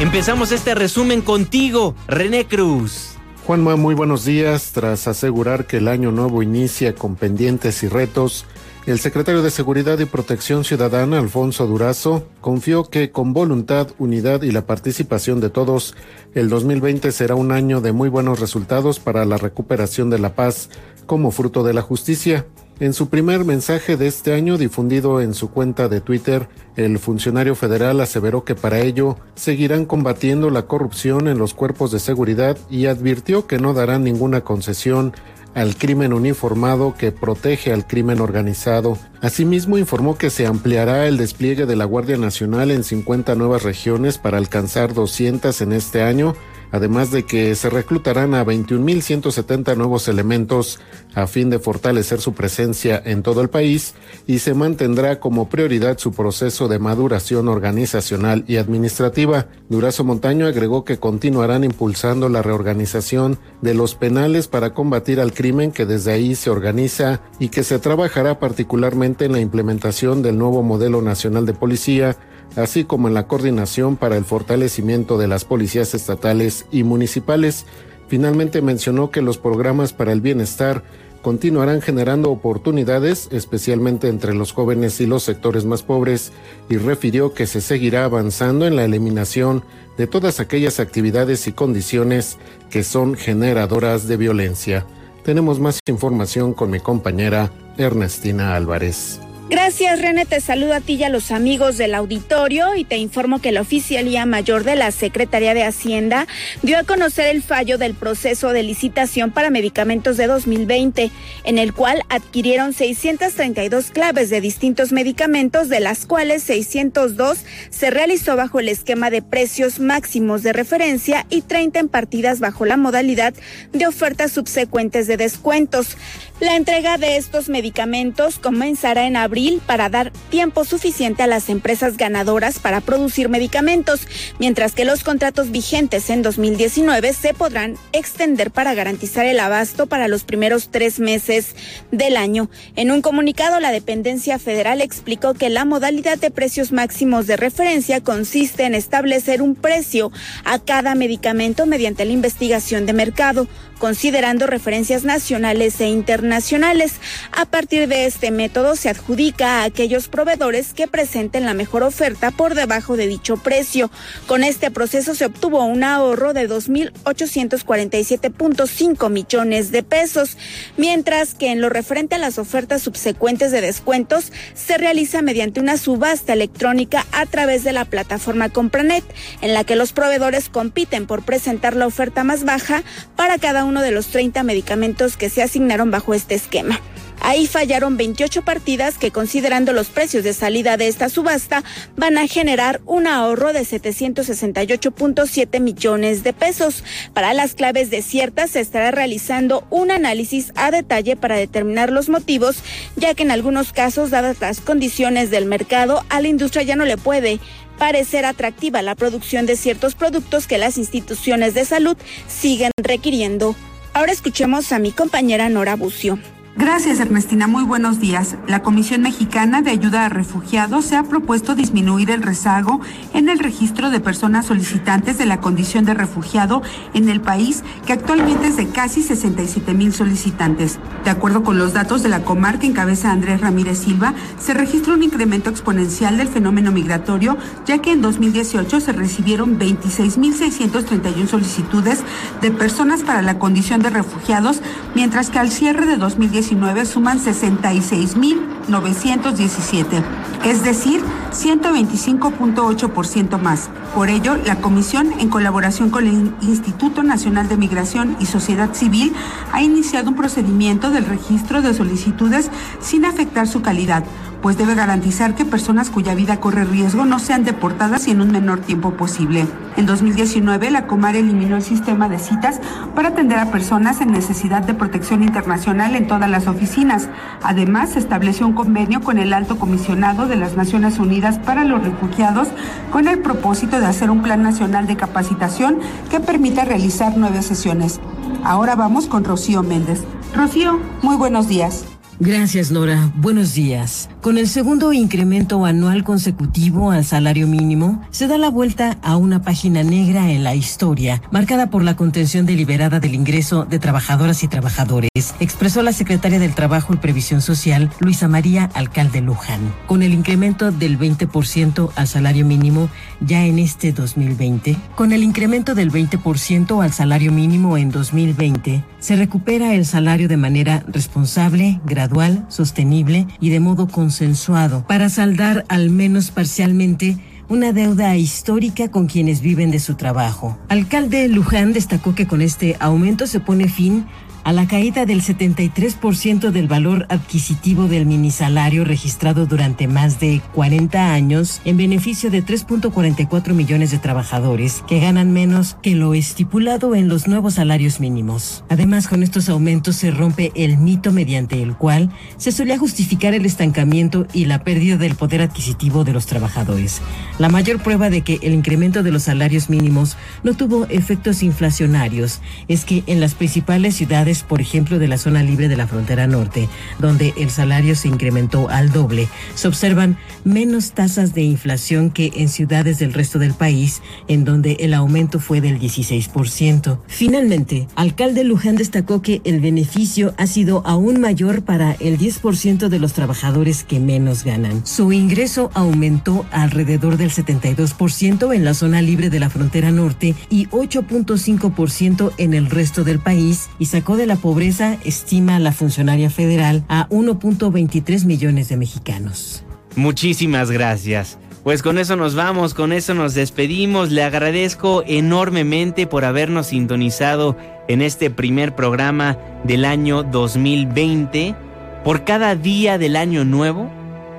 Empezamos este resumen contigo, René Cruz. Juanma, muy buenos días. Tras asegurar que el año nuevo inicia con pendientes y retos, el secretario de Seguridad y Protección Ciudadana, Alfonso Durazo, confió que con voluntad, unidad y la participación de todos, el 2020 será un año de muy buenos resultados para la recuperación de la paz como fruto de la justicia. En su primer mensaje de este año difundido en su cuenta de Twitter, el funcionario federal aseveró que para ello seguirán combatiendo la corrupción en los cuerpos de seguridad y advirtió que no darán ninguna concesión al crimen uniformado que protege al crimen organizado. Asimismo, informó que se ampliará el despliegue de la Guardia Nacional en 50 nuevas regiones para alcanzar 200 en este año además de que se reclutarán a 21.170 nuevos elementos a fin de fortalecer su presencia en todo el país y se mantendrá como prioridad su proceso de maduración organizacional y administrativa. Durazo Montaño agregó que continuarán impulsando la reorganización de los penales para combatir al crimen que desde ahí se organiza y que se trabajará particularmente en la implementación del nuevo modelo nacional de policía así como en la coordinación para el fortalecimiento de las policías estatales y municipales. Finalmente mencionó que los programas para el bienestar continuarán generando oportunidades, especialmente entre los jóvenes y los sectores más pobres, y refirió que se seguirá avanzando en la eliminación de todas aquellas actividades y condiciones que son generadoras de violencia. Tenemos más información con mi compañera Ernestina Álvarez. Gracias, René. Te saludo a ti y a los amigos del auditorio y te informo que la Oficialía Mayor de la Secretaría de Hacienda dio a conocer el fallo del proceso de licitación para medicamentos de 2020, en el cual adquirieron 632 claves de distintos medicamentos, de las cuales 602 se realizó bajo el esquema de precios máximos de referencia y 30 en partidas bajo la modalidad de ofertas subsecuentes de descuentos. La entrega de estos medicamentos comenzará en abril para dar tiempo suficiente a las empresas ganadoras para producir medicamentos, mientras que los contratos vigentes en 2019 se podrán extender para garantizar el abasto para los primeros tres meses del año. En un comunicado, la dependencia federal explicó que la modalidad de precios máximos de referencia consiste en establecer un precio a cada medicamento mediante la investigación de mercado considerando referencias nacionales e internacionales. A partir de este método se adjudica a aquellos proveedores que presenten la mejor oferta por debajo de dicho precio. Con este proceso se obtuvo un ahorro de 2.847.5 millones de pesos, mientras que en lo referente a las ofertas subsecuentes de descuentos se realiza mediante una subasta electrónica a través de la plataforma Compranet, en la que los proveedores compiten por presentar la oferta más baja para cada uno de los 30 medicamentos que se asignaron bajo este esquema. Ahí fallaron 28 partidas que considerando los precios de salida de esta subasta van a generar un ahorro de 768.7 millones de pesos. Para las claves desiertas se estará realizando un análisis a detalle para determinar los motivos, ya que en algunos casos, dadas las condiciones del mercado, a la industria ya no le puede parecer atractiva la producción de ciertos productos que las instituciones de salud siguen requiriendo. Ahora escuchemos a mi compañera Nora Bucio. Gracias, Ernestina. Muy buenos días. La Comisión Mexicana de Ayuda a Refugiados se ha propuesto disminuir el rezago en el registro de personas solicitantes de la condición de refugiado en el país, que actualmente es de casi 67 mil solicitantes. De acuerdo con los datos de la comarca en cabeza Andrés Ramírez Silva, se registra un incremento exponencial del fenómeno migratorio, ya que en 2018 se recibieron 26.631 solicitudes de personas para la condición de refugiados, mientras que al cierre de 2018 2019 suman 66.917, es decir, 125.8% más. Por ello, la Comisión, en colaboración con el Instituto Nacional de Migración y Sociedad Civil, ha iniciado un procedimiento del registro de solicitudes sin afectar su calidad pues debe garantizar que personas cuya vida corre riesgo no sean deportadas y en un menor tiempo posible. En 2019, la Comar eliminó el sistema de citas para atender a personas en necesidad de protección internacional en todas las oficinas. Además, se estableció un convenio con el Alto Comisionado de las Naciones Unidas para los Refugiados con el propósito de hacer un plan nacional de capacitación que permita realizar nueve sesiones. Ahora vamos con Rocío Méndez. Rocío, muy buenos días. Gracias, Nora. Buenos días. Con el segundo incremento anual consecutivo al salario mínimo, se da la vuelta a una página negra en la historia, marcada por la contención deliberada del ingreso de trabajadoras y trabajadores, expresó la secretaria del Trabajo y Previsión Social, Luisa María Alcalde Luján. Con el incremento del 20% al salario mínimo ya en este 2020, con el incremento del 20% al salario mínimo en 2020, se recupera el salario de manera responsable, gradual, sostenible y de modo consensuado para saldar al menos parcialmente una deuda histórica con quienes viven de su trabajo. Alcalde Luján destacó que con este aumento se pone fin a la caída del 73% del valor adquisitivo del minisalario registrado durante más de 40 años en beneficio de 3.44 millones de trabajadores que ganan menos que lo estipulado en los nuevos salarios mínimos. Además, con estos aumentos se rompe el mito mediante el cual se solía justificar el estancamiento y la pérdida del poder adquisitivo de los trabajadores. La mayor prueba de que el incremento de los salarios mínimos no tuvo efectos inflacionarios es que en las principales ciudades por ejemplo, de la zona libre de la frontera norte, donde el salario se incrementó al doble, se observan menos tasas de inflación que en ciudades del resto del país, en donde el aumento fue del 16%. Finalmente, alcalde Luján destacó que el beneficio ha sido aún mayor para el 10% de los trabajadores que menos ganan. Su ingreso aumentó alrededor del 72% en la zona libre de la frontera norte y 8.5% en el resto del país y sacó de la pobreza, estima la funcionaria federal, a 1.23 millones de mexicanos. Muchísimas gracias. Pues con eso nos vamos, con eso nos despedimos. Le agradezco enormemente por habernos sintonizado en este primer programa del año 2020. Por cada día del año nuevo,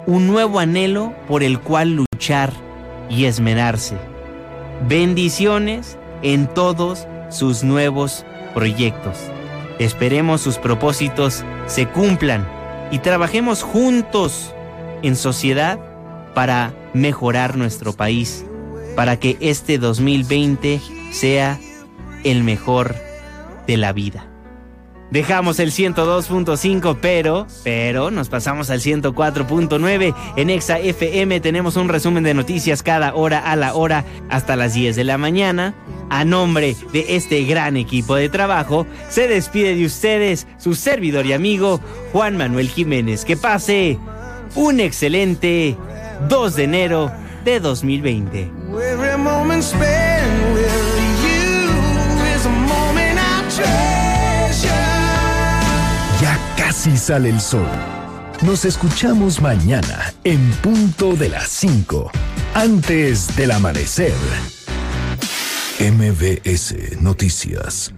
un nuevo anhelo por el cual luchar y esmerarse. Bendiciones en todos sus nuevos proyectos. Esperemos sus propósitos se cumplan y trabajemos juntos en sociedad para mejorar nuestro país, para que este 2020 sea el mejor de la vida. Dejamos el 102.5, pero, pero nos pasamos al 104.9. En Exa FM tenemos un resumen de noticias cada hora a la hora hasta las 10 de la mañana. A nombre de este gran equipo de trabajo, se despide de ustedes su servidor y amigo Juan Manuel Jiménez. Que pase un excelente 2 de enero de 2020. Casi sale el sol. Nos escuchamos mañana en punto de las 5, antes del amanecer. MBS Noticias.